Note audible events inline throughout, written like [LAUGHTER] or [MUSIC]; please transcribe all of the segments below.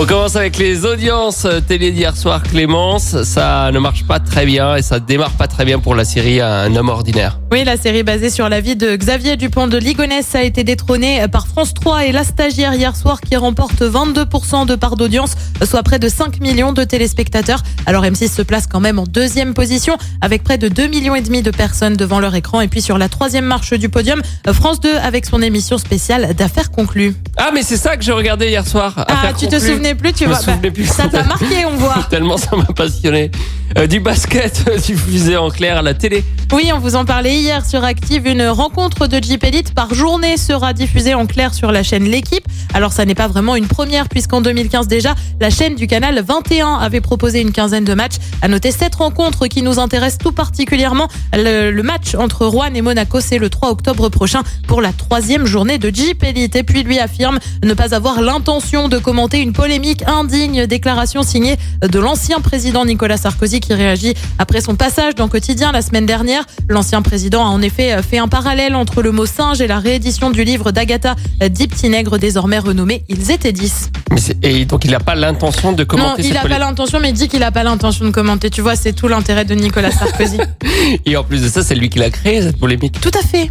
On commence avec les audiences télé d'hier soir, Clémence. Ça ne marche pas très bien et ça démarre pas très bien pour la série Un homme ordinaire. Oui, la série basée sur la vie de Xavier Dupont de Ligonnès a été détrônée par France 3 et La Stagiaire hier soir qui remporte 22% de part d'audience, soit près de 5 millions de téléspectateurs. Alors M6 se place quand même en deuxième position avec près de 2 millions et demi de personnes devant leur écran. Et puis sur la troisième marche du podium, France 2 avec son émission spéciale d'affaires conclues. Ah mais c'est ça que je regardais hier soir. Ah, tu te conclues. Souvenais plus, tu Je vois. bah, plus. ça t'a marqué, on voit. [LAUGHS] Tellement ça m'a passionné. Euh, du basket [LAUGHS] diffusé en clair à la télé. Oui, on vous en parlait hier sur Active. Une rencontre de Jeep Elite par journée sera diffusée en clair sur la chaîne L'équipe. Alors, ça n'est pas vraiment une première puisqu'en 2015 déjà, la chaîne du canal 21 avait proposé une quinzaine de matchs. À noter cette rencontre qui nous intéresse tout particulièrement. Le, le match entre Rouen et Monaco, c'est le 3 octobre prochain pour la troisième journée de Jeep Elite. Et puis, lui affirme ne pas avoir l'intention de commenter une polémique indigne. Déclaration signée de l'ancien président Nicolas Sarkozy qui réagit après son passage dans Quotidien la semaine dernière. L'ancien président a en effet fait un parallèle entre le mot singe et la réédition du livre d'Agatha Dix petits nègres désormais renommé Ils étaient 10. Mais et donc il n'a pas l'intention de Non, commenter il cette n'a pas polémique. l'intention, mais il dit qu'il n'a pas l'intention de commenter. Tu vois, c'est tout l'intérêt de Nicolas Sarkozy. [LAUGHS] Et en plus de ça, c'est lui qui l'a créé cette polémique. tout à fait.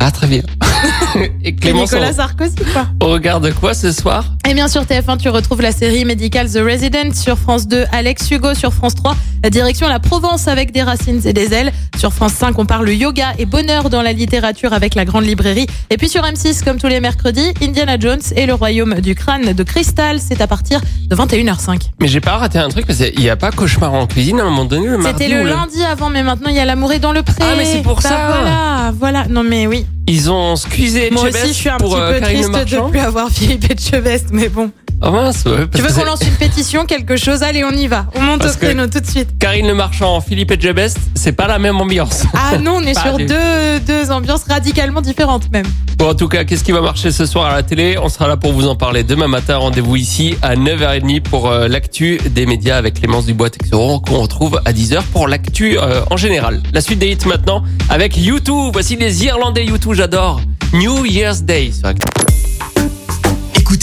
Ah très bien. [LAUGHS] et C'est Clémence, Nicolas Sarkozy, quoi. on regarde quoi ce soir? Et bien sur TF1, tu retrouves la série médicale The Resident. Sur France 2, Alex Hugo. Sur France 3, la direction la Provence avec des racines et des ailes. Sur France 5, on parle yoga et bonheur dans la littérature avec la grande librairie. Et puis sur M6, comme tous les mercredis, Indiana Jones et le royaume du crâne de cristal. C'est à partir de 21h05. Mais j'ai pas raté un truc parce qu'il n'y a pas cauchemar en cuisine à un moment donné le mardi C'était le lundi avant, mais maintenant il y a l'amour est dans le pré. Ah, mais c'est pour Bah, ça. Voilà, voilà. Non mais oui. Ils ont squeezé Moi aussi, je suis un pour petit euh, peu triste de Marchand. plus avoir Philippe Etchebest, mais bon. Oh mince, ouais, Tu veux qu'on lance une pétition, quelque chose? Allez, on y va. On monte Parce au créneau tout de suite. Karine Le Marchand, Philippe Etchebest, c'est pas la même ambiance. Ah non, on [LAUGHS] est sur du- deux, deux ambiances radicalement différentes même. Bon, en tout cas, qu'est-ce qui va marcher ce soir à la télé? On sera là pour vous en parler demain matin. Rendez-vous ici à 9h30 pour euh, l'actu des médias avec Clémence Dubois-Texeron qu'on retrouve à 10h pour l'actu euh, en général. La suite des hits maintenant avec YouTube. Voici les Irlandais YouTube, j'adore. New Year's Day. sur.